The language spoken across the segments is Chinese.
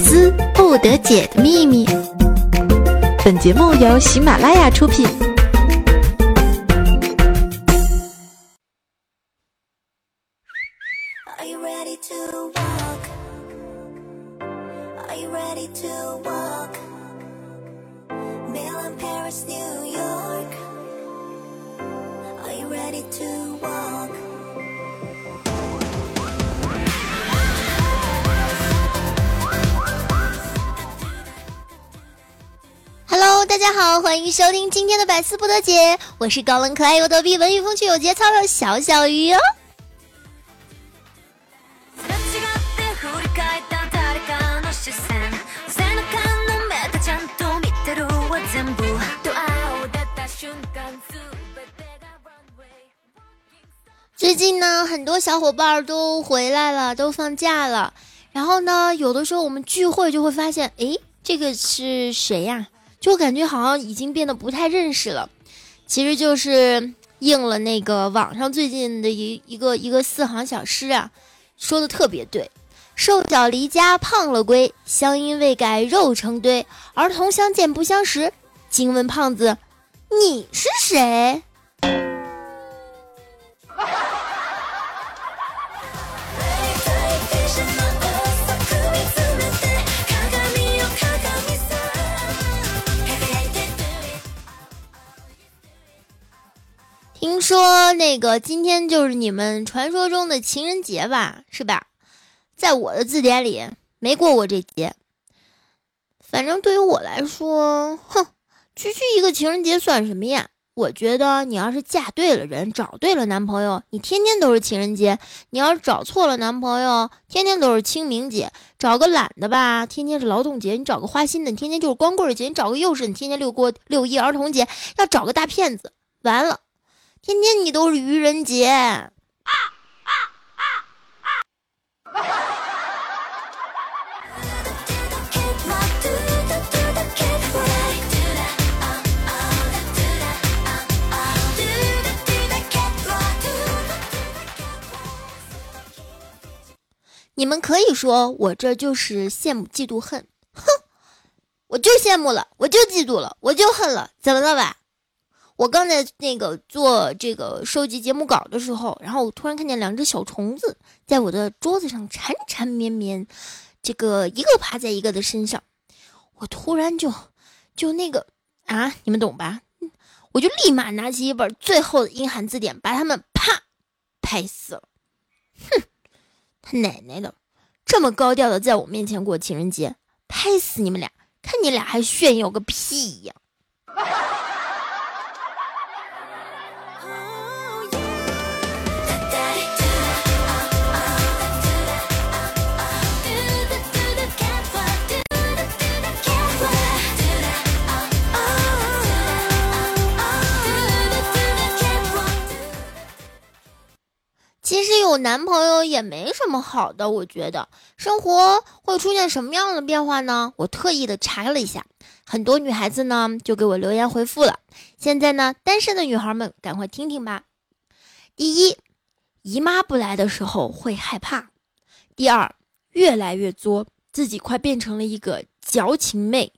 思不得解的秘密。本节目由喜马拉雅出品。收听今天的百思不得解，我是高冷可爱又逗逼、文艺风趣有节操的小小鱼哦。最近呢，很多小伙伴都回来了，都放假了。然后呢，有的时候我们聚会就会发现，诶，这个是谁呀？就感觉好像已经变得不太认识了。其实就是应了那个网上最近的一一个一个四行小诗啊，说的特别对：瘦小离家胖了归，乡音未改肉成堆。儿童相见不相识，惊问胖子，你是谁？听说那个今天就是你们传说中的情人节吧，是吧？在我的字典里没过过这节。反正对于我来说，哼，区区一个情人节算什么呀？我觉得你要是嫁对了人，找对了男朋友，你天天都是情人节；你要是找错了男朋友，天天都是清明节。找个懒的吧，天天是劳动节；你找个花心的，你天天就是光棍节；你找个幼稚，你天天六过六一儿童节。要找个大骗子，完了。天天你都是愚人节。啊啊啊啊你们可以说我这就是羡慕嫉妒恨，哼，我就羡慕了，我就嫉妒了，我就恨了，怎么了吧？我刚才那个做这个收集节目稿的时候，然后我突然看见两只小虫子在我的桌子上缠缠绵绵，这个一个爬在一个的身上，我突然就就那个啊，你们懂吧？我就立马拿起一本最后的英汉字典，把他们啪拍死了。哼，他奶奶的，这么高调的在我面前过情人节，拍死你们俩！看你俩还炫耀个屁呀！有男朋友也没什么好的，我觉得生活会出现什么样的变化呢？我特意的查了一下，很多女孩子呢就给我留言回复了。现在呢，单身的女孩们赶快听听吧。第一，姨妈不来的时候会害怕；第二，越来越作，自己快变成了一个矫情妹；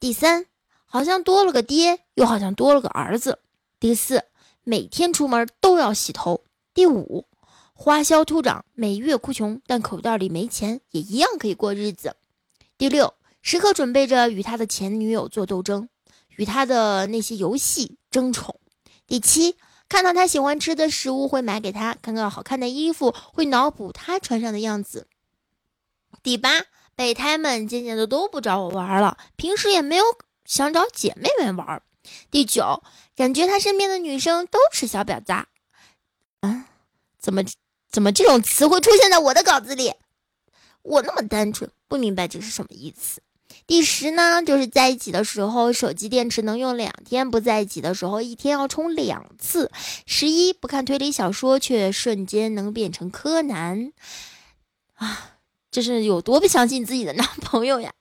第三，好像多了个爹，又好像多了个儿子；第四，每天出门都要洗头。第五，花销突涨，每月哭穷，但口袋里没钱也一样可以过日子。第六，时刻准备着与他的前女友做斗争，与他的那些游戏争宠。第七，看到他喜欢吃的食物会买给他，看到好看的衣服会脑补他穿上的样子。第八，备胎们渐渐的都不找我玩了，平时也没有想找姐妹们玩。第九，感觉他身边的女生都是小婊子。啊，怎么怎么这种词会出现在我的稿子里？我那么单纯，不明白这是什么意思。第十呢，就是在一起的时候，手机电池能用两天；不在一起的时候，一天要充两次。十一，不看推理小说，却瞬间能变成柯南。啊，这是有多不相信自己的男朋友呀！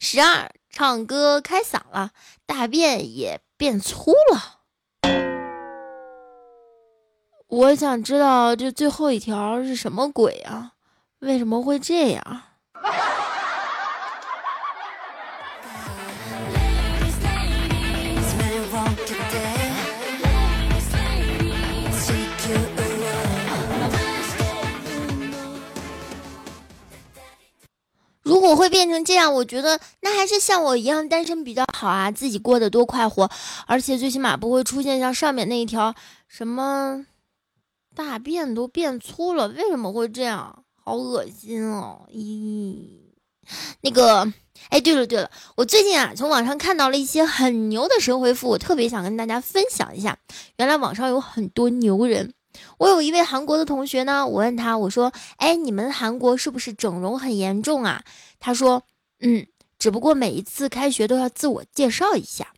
十二，唱歌开嗓了，大便也变粗了。我想知道这最后一条是什么鬼啊？为什么会这样如果会变成这样我觉得那还是像我一样单身比较好啊自己过得多快活而且最起码不会出现像上面那一条什么大便都变粗了，为什么会这样？好恶心哦！咦，那个，哎，对了对了，我最近啊从网上看到了一些很牛的神回复，我特别想跟大家分享一下。原来网上有很多牛人。我有一位韩国的同学呢，我问他，我说：“哎，你们韩国是不是整容很严重啊？”他说：“嗯，只不过每一次开学都要自我介绍一下。”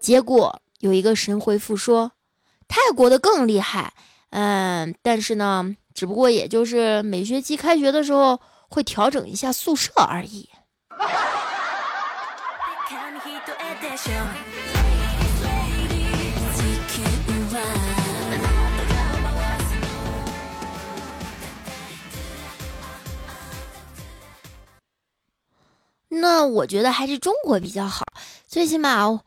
结果有一个神回复说：“泰国的更厉害，嗯，但是呢，只不过也就是每学期开学的时候会调整一下宿舍而已。”那我觉得还是中国比较好，最起码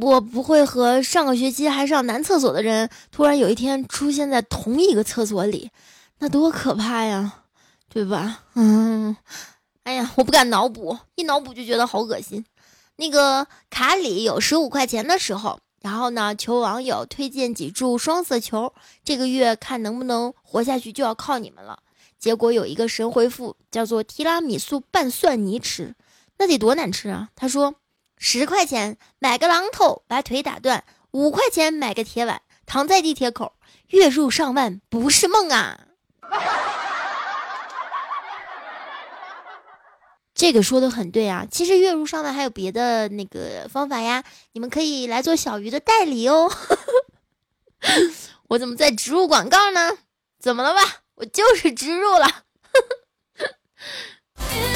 我不会和上个学期还上男厕所的人突然有一天出现在同一个厕所里，那多可怕呀，对吧？嗯，哎呀，我不敢脑补，一脑补就觉得好恶心。那个卡里有十五块钱的时候，然后呢，求网友推荐几注双色球，这个月看能不能活下去就要靠你们了。结果有一个神回复，叫做提拉米苏拌蒜泥吃，那得多难吃啊！他说：十块钱买个榔头把腿打断，五块钱买个铁碗躺在地铁口，月入上万不是梦啊！这个说的很对啊，其实月入上万还有别的那个方法呀，你们可以来做小鱼的代理哦。我怎么在植入广告呢？怎么了吧？我就是植入了。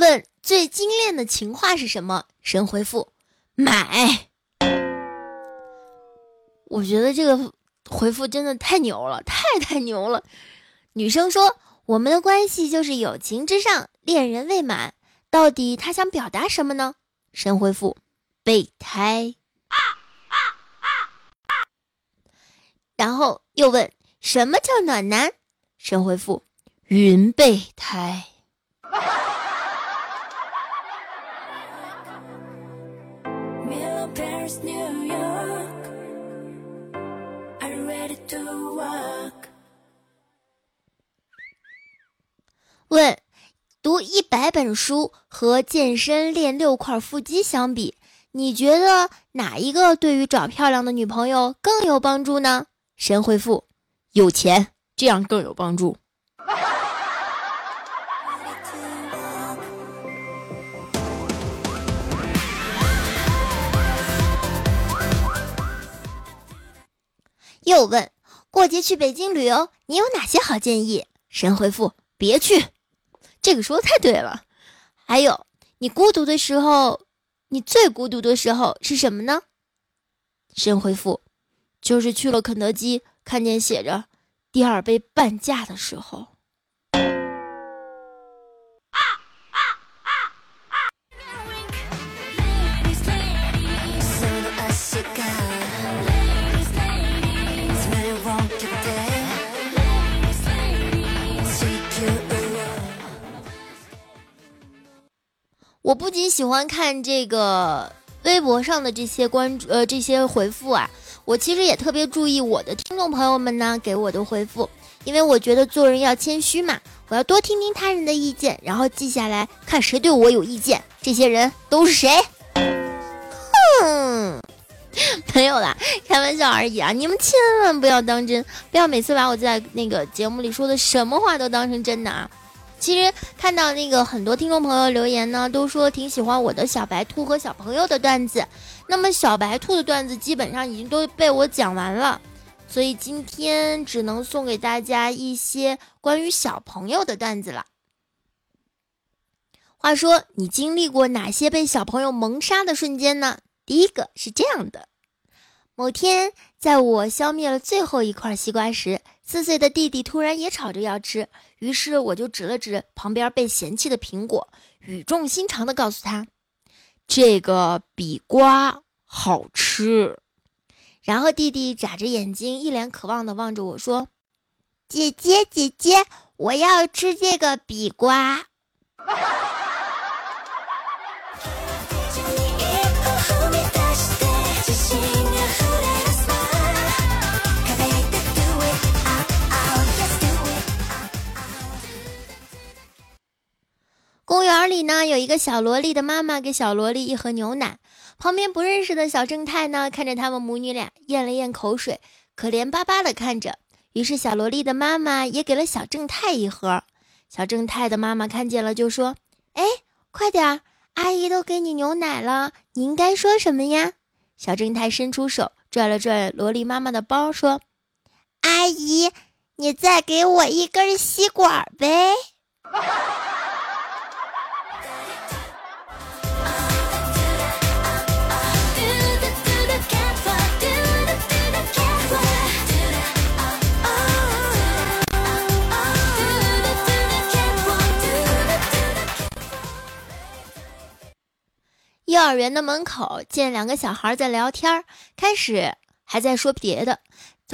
问最精炼的情话是什么？神回复：买。我觉得这个回复真的太牛了，太太牛了。女生说。我们的关系就是友情之上，恋人未满。到底他想表达什么呢？神回复：备胎。然后又问：什么叫暖男？神回复：云备胎。问：读一百本书和健身练六块腹肌相比，你觉得哪一个对于找漂亮的女朋友更有帮助呢？神回复：有钱，这样更有帮助。又问：过节去北京旅游，你有哪些好建议？神回复：别去。这个说的太对了，还有，你孤独的时候，你最孤独的时候是什么呢？神回复，就是去了肯德基，看见写着“第二杯半价”的时候。我不仅喜欢看这个微博上的这些关注，呃，这些回复啊，我其实也特别注意我的听众朋友们呢给我的回复，因为我觉得做人要谦虚嘛，我要多听听他人的意见，然后记下来看谁对我有意见，这些人都是谁？哼，没有啦，开玩笑而已啊！你们千万不要当真，不要每次把我在那个节目里说的什么话都当成真的啊！其实看到那个很多听众朋友留言呢，都说挺喜欢我的小白兔和小朋友的段子。那么小白兔的段子基本上已经都被我讲完了，所以今天只能送给大家一些关于小朋友的段子了。话说，你经历过哪些被小朋友萌杀的瞬间呢？第一个是这样的：某天，在我消灭了最后一块西瓜时。四岁的弟弟突然也吵着要吃，于是我就指了指旁边被嫌弃的苹果，语重心长地告诉他：“这个比瓜好吃。”然后弟弟眨着眼睛，一脸渴望地望着我说：“姐姐，姐姐，我要吃这个比瓜。”公园里呢，有一个小萝莉的妈妈给小萝莉一盒牛奶，旁边不认识的小正太呢，看着他们母女俩咽了咽口水，可怜巴巴的看着。于是小萝莉的妈妈也给了小正太一盒。小正太的妈妈看见了，就说：“哎，快点，阿姨都给你牛奶了，你应该说什么呀？”小正太伸出手拽了拽萝莉妈妈的包，说：“阿姨，你再给我一根吸管呗。” 幼儿园的门口见两个小孩在聊天，开始还在说别的，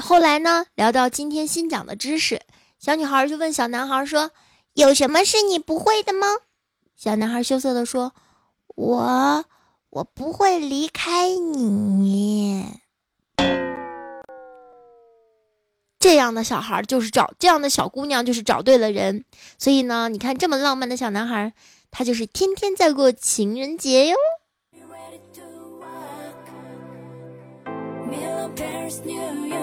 后来呢聊到今天新讲的知识，小女孩就问小男孩说：“有什么是你不会的吗？”小男孩羞涩的说：“我我不会离开你。”这样的小孩就是找这样的小姑娘就是找对了人，所以呢，你看这么浪漫的小男孩，他就是天天在过情人节哟。New york.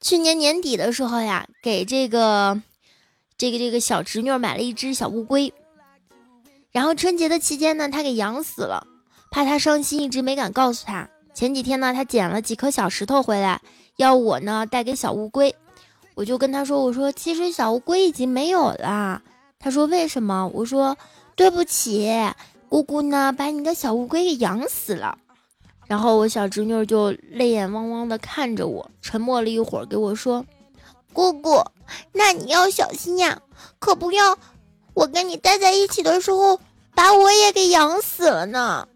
去年年底的时候呀，给这个这个这个小侄女买了一只小乌龟，然后春节的期间呢，她给养死了，怕她伤心，一直没敢告诉她。前几天呢，她捡了几颗小石头回来，要我呢带给小乌龟，我就跟他说：“我说其实小乌龟已经没有了。”他说：“为什么？”我说：“对不起，姑姑呢把你的小乌龟给养死了。”然后我小侄女就泪眼汪汪的看着我，沉默了一会儿，给我说：“姑姑，那你要小心呀，可不要我跟你待在一起的时候把我也给养死了呢。”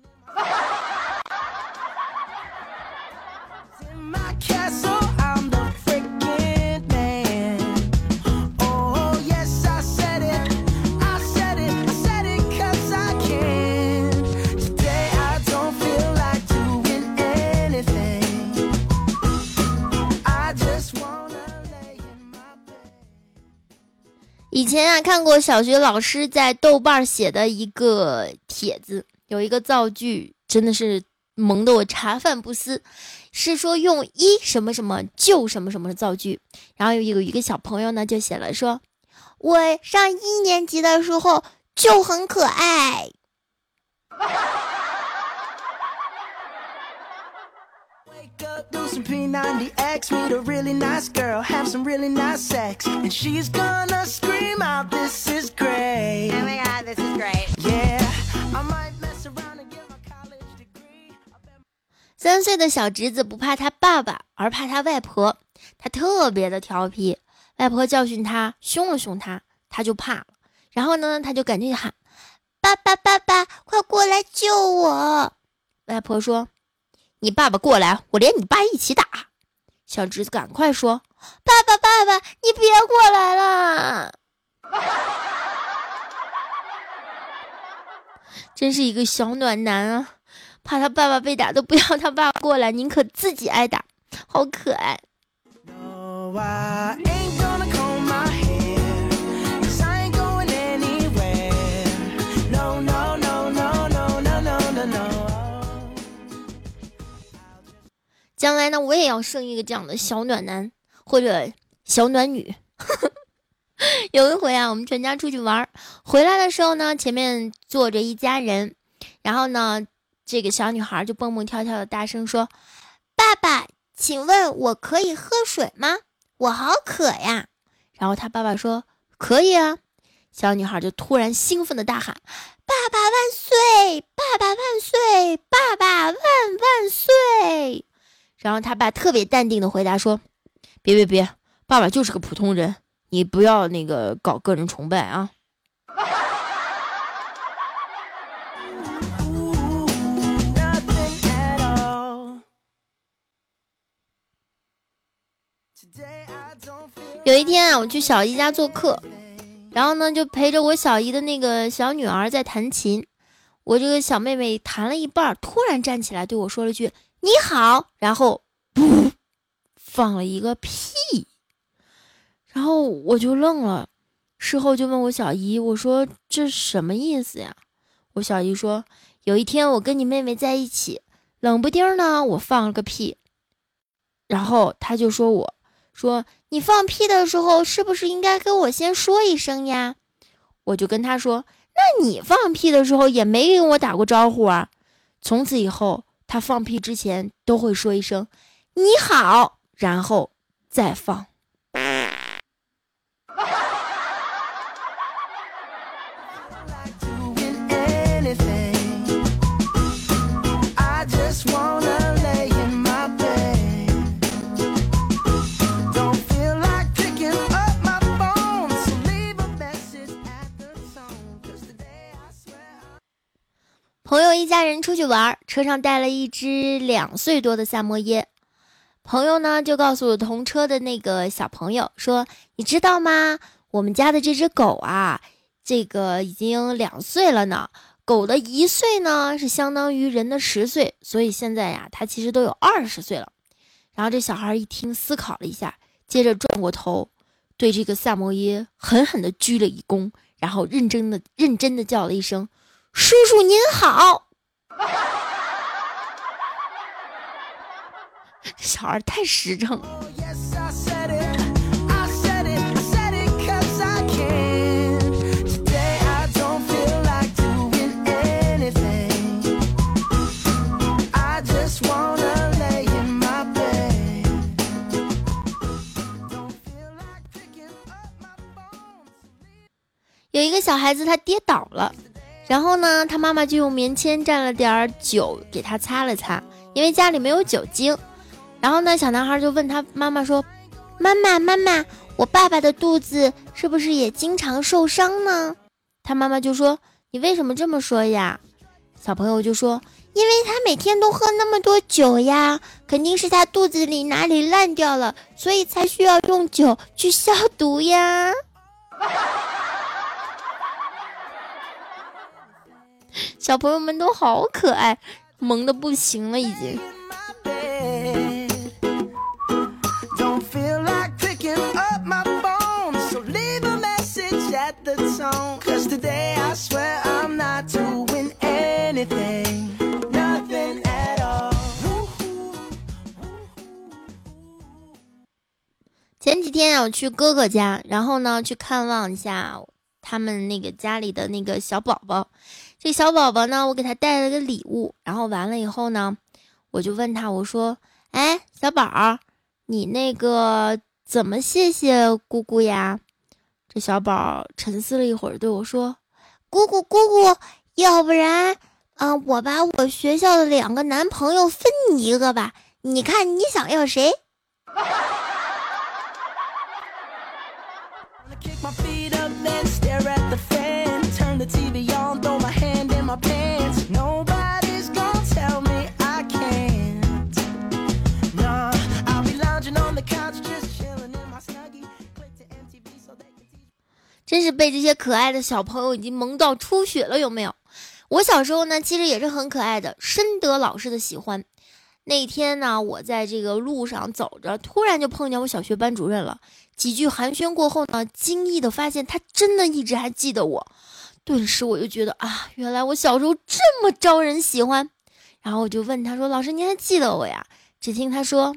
前啊，看过小学老师在豆瓣写的一个帖子，有一个造句，真的是萌得我茶饭不思。是说用一什么什么就什么什么的造句，然后有一个一个小朋友呢就写了说：“我上一年级的时候就很可爱。”三岁的小侄子不怕他爸爸，而怕他外婆。他特别的调皮，外婆教训他，凶了凶他，他就怕了。然后呢，他就赶紧喊：“爸爸，爸爸，快过来救我！”外婆说。你爸爸过来，我连你爸一起打。小侄子赶快说：“爸爸，爸爸，你别过来了！”真是一个小暖男啊，怕他爸爸被打都不要他爸过来，宁可自己挨打，好可爱。将来呢，我也要生一个这样的小暖男或者小暖女。有一回啊，我们全家出去玩，回来的时候呢，前面坐着一家人，然后呢，这个小女孩就蹦蹦跳跳的大声说：“爸爸，请问我可以喝水吗？我好渴呀！”然后他爸爸说：“可以啊。”小女孩就突然兴奋的大喊：“爸爸万岁！爸爸万岁！爸爸万万岁！”然后他爸特别淡定的回答说：“别别别，爸爸就是个普通人，你不要那个搞个人崇拜啊。”有一天啊，我去小姨家做客，然后呢，就陪着我小姨的那个小女儿在弹琴。我这个小妹妹弹了一半，突然站起来对我说了句“你好”，然后噗，放了一个屁，然后我就愣了。事后就问我小姨，我说这什么意思呀？我小姨说，有一天我跟你妹妹在一起，冷不丁呢，我放了个屁，然后她就说我。说你放屁的时候是不是应该跟我先说一声呀？我就跟他说，那你放屁的时候也没跟我打过招呼啊。从此以后，他放屁之前都会说一声你好，然后再放。家人出去玩，车上带了一只两岁多的萨摩耶。朋友呢就告诉同车的那个小朋友说：“你知道吗？我们家的这只狗啊，这个已经两岁了呢。狗的一岁呢是相当于人的十岁，所以现在呀，它其实都有二十岁了。”然后这小孩一听，思考了一下，接着转过头，对这个萨摩耶狠狠地鞠了一躬，然后认真的认真的叫了一声。叔叔您好，小孩太实诚了。有一个小孩子，他跌倒了。然后呢，他妈妈就用棉签蘸了点儿酒给他擦了擦，因为家里没有酒精。然后呢，小男孩就问他妈妈说：“妈妈，妈妈，我爸爸的肚子是不是也经常受伤呢？”他妈妈就说：“你为什么这么说呀？”小朋友就说：“因为他每天都喝那么多酒呀，肯定是他肚子里哪里烂掉了，所以才需要用酒去消毒呀。”小朋友们都好可爱，萌的不行了已经。前几天我去哥哥家，然后呢去看望一下他们那个家里的那个小宝宝。这小宝宝呢，我给他带了个礼物，然后完了以后呢，我就问他，我说：“哎，小宝，你那个怎么谢谢姑姑呀？”这小宝沉思了一会儿，对我说：“姑姑，姑姑，要不然，啊，我把我学校的两个男朋友分你一个吧，你看你想要谁？”被这些可爱的小朋友已经萌到出血了，有没有？我小时候呢，其实也是很可爱的，深得老师的喜欢。那天呢，我在这个路上走着，突然就碰见我小学班主任了。几句寒暄过后呢，惊异的发现他真的一直还记得我。顿时我就觉得啊，原来我小时候这么招人喜欢。然后我就问他说：“老师，您还记得我呀？”只听他说：“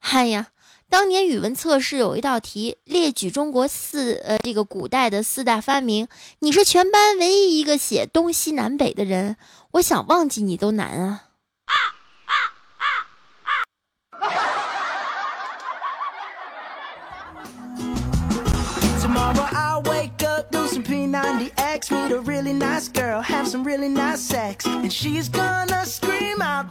嗨呀。”当年语文测试有一道题，列举中国四呃这个古代的四大发明，你是全班唯一一个写东西南北的人，我想忘记你都难啊！next, meet a really nice girl, have some really nice sex, and she's gonna scream out,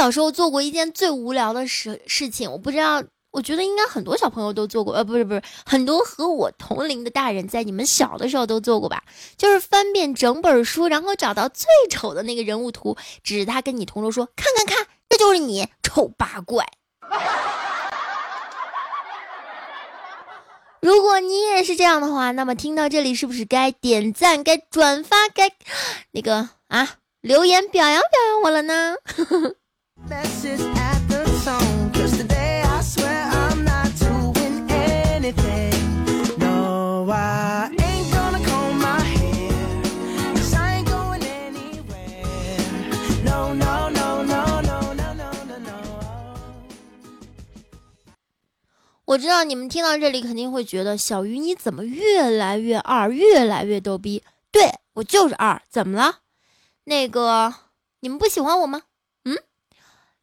小时候做过一件最无聊的事事情，我不知道，我觉得应该很多小朋友都做过，呃，不是不是，很多和我同龄的大人在你们小的时候都做过吧？就是翻遍整本书，然后找到最丑的那个人物图，指着他跟你同桌说：“看看看，这就是你，丑八怪。”如果你也是这样的话，那么听到这里是不是该点赞、该转发、该 那个啊留言表扬表扬我了呢？我知道你们听到这里肯定会觉得小鱼你怎么越来越二，越来越逗逼？对我就是二，怎么了？那个你们不喜欢我吗？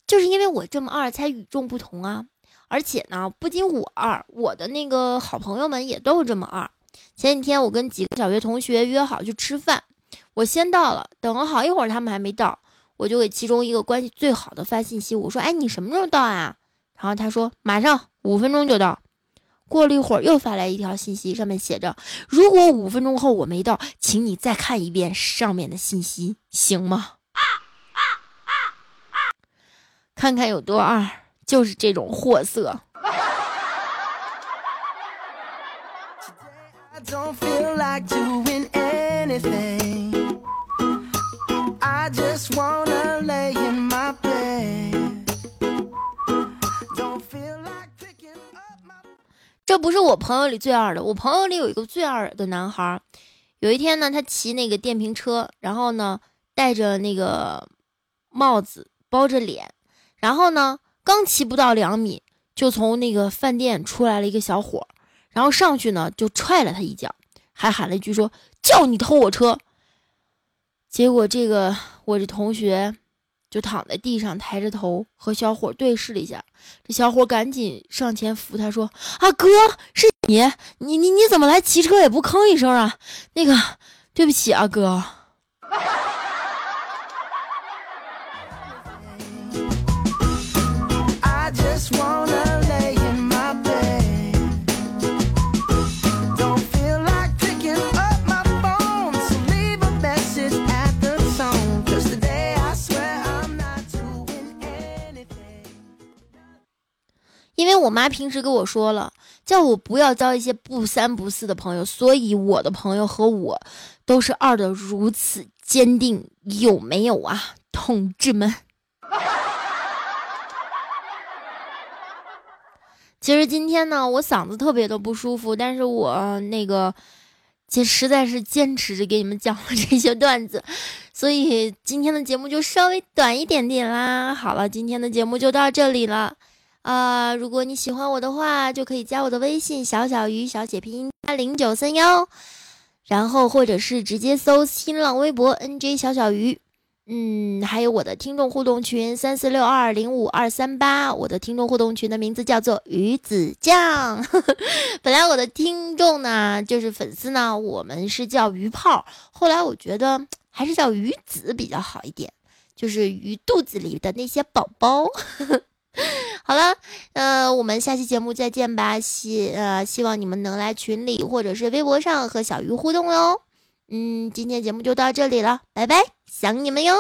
就是因为我这么二才与众不同啊！而且呢，不仅我二，我的那个好朋友们也都是这么二。前几天我跟几个小学同学约好去吃饭，我先到了，等了好一会儿他们还没到，我就给其中一个关系最好的发信息，我说：“哎，你什么时候到啊？”然后他说：“马上。”五分钟就到，过了一会儿又发来一条信息，上面写着：“如果五分钟后我没到，请你再看一遍上面的信息，行吗？”看看有多二，就是这种货色。这不是我朋友里最二的，我朋友里有一个最二的男孩。有一天呢，他骑那个电瓶车，然后呢戴着那个帽子包着脸，然后呢刚骑不到两米，就从那个饭店出来了一个小伙，然后上去呢就踹了他一脚，还喊了一句说：“叫你偷我车。”结果这个我这同学。就躺在地上，抬着头和小伙对视了一下。这小伙赶紧上前扶他，说：“啊，哥，是你，你你你怎么来骑车也不吭一声啊？那个，对不起啊，哥。”因为我妈平时跟我说了，叫我不要交一些不三不四的朋友，所以我的朋友和我都是二的如此坚定，有没有啊，同志们？其实今天呢，我嗓子特别的不舒服，但是我那个，实实在是坚持着给你们讲了这些段子，所以今天的节目就稍微短一点点啦。好了，今天的节目就到这里了。啊，如果你喜欢我的话，就可以加我的微信小小鱼小写拼音加零九三幺，然后或者是直接搜新浪微博 NJ 小小鱼，嗯，还有我的听众互动群三四六二零五二三八，我的听众互动群的名字叫做鱼子酱。本来我的听众呢，就是粉丝呢，我们是叫鱼泡，后来我觉得还是叫鱼子比较好一点，就是鱼肚子里的那些宝宝。好了，呃，我们下期节目再见吧。希呃，希望你们能来群里或者是微博上和小鱼互动哟。嗯，今天节目就到这里了，拜拜，想你们哟。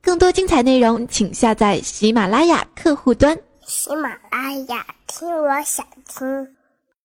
更多精彩内容，请下载喜马拉雅客户端。喜马拉雅，听我想听。